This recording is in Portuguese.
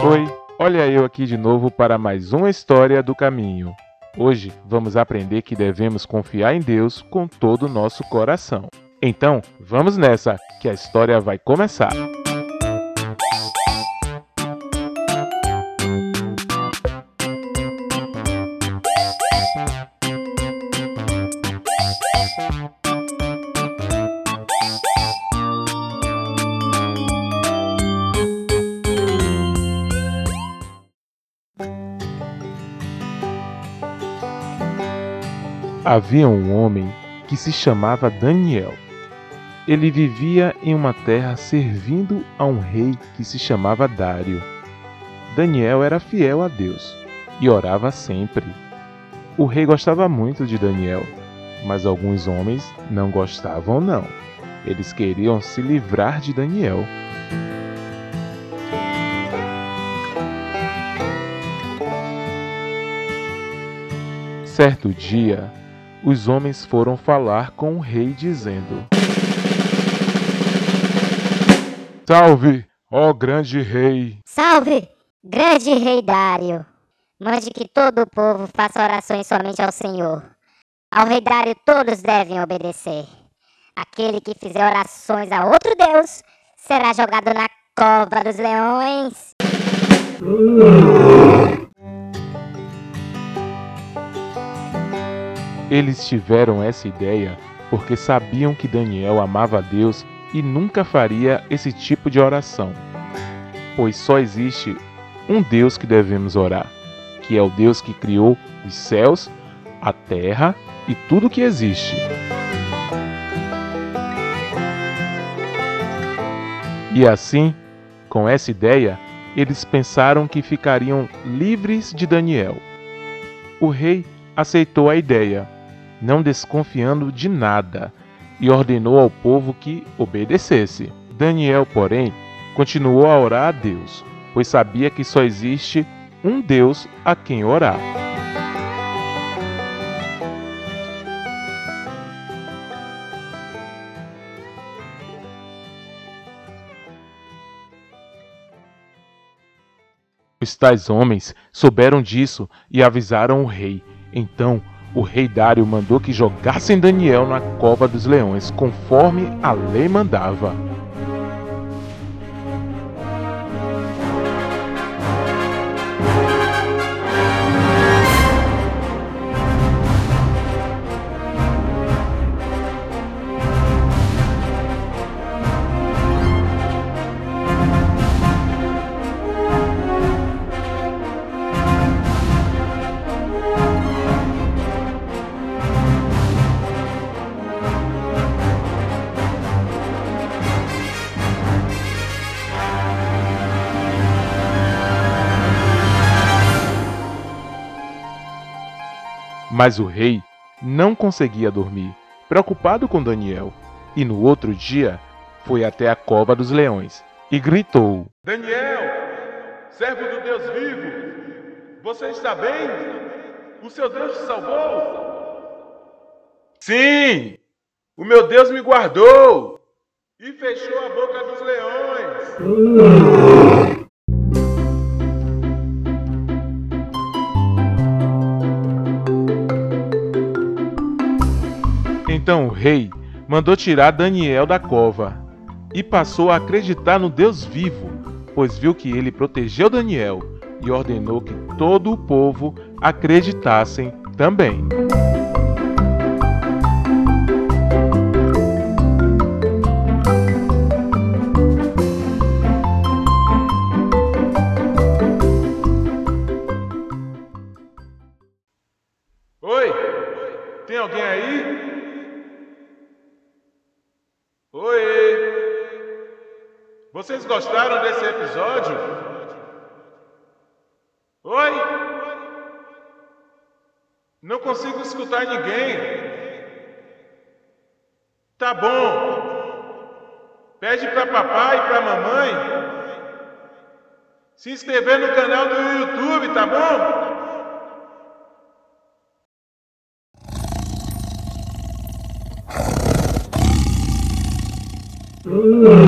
Oi, olha eu aqui de novo para mais uma história do caminho. Hoje vamos aprender que devemos confiar em Deus com todo o nosso coração. Então, vamos nessa, que a história vai começar. Havia um homem que se chamava Daniel. Ele vivia em uma terra servindo a um rei que se chamava Dário. Daniel era fiel a Deus e orava sempre. O rei gostava muito de Daniel, mas alguns homens não gostavam não. Eles queriam se livrar de Daniel. Certo dia, os homens foram falar com o rei, dizendo: Salve, ó grande rei! Salve, grande rei Dário! Mande que todo o povo faça orações somente ao Senhor. Ao rei Dário todos devem obedecer. Aquele que fizer orações a outro Deus será jogado na cova dos leões. Eles tiveram essa ideia porque sabiam que Daniel amava a Deus e nunca faria esse tipo de oração. Pois só existe um Deus que devemos orar, que é o Deus que criou os céus, a terra e tudo que existe. E assim, com essa ideia, eles pensaram que ficariam livres de Daniel. O rei aceitou a ideia não desconfiando de nada, e ordenou ao povo que obedecesse. Daniel, porém, continuou a orar a Deus, pois sabia que só existe um Deus a quem orar. Os tais homens souberam disso e avisaram o rei. Então o rei Dário mandou que jogassem Daniel na cova dos leões, conforme a lei mandava. Mas o rei não conseguia dormir, preocupado com Daniel, e no outro dia foi até a cova dos leões e gritou: Daniel, servo do Deus vivo, você está bem? O seu Deus te salvou? Sim, o meu Deus me guardou e fechou a boca dos leões. Então o rei mandou tirar Daniel da cova e passou a acreditar no Deus vivo, pois viu que ele protegeu Daniel e ordenou que todo o povo acreditassem também. Oi, tem alguém aí? Vocês gostaram desse episódio? Oi? Não consigo escutar ninguém. Tá bom. Pede para papai e para mamãe se inscrever no canal do YouTube, tá bom? Ooh.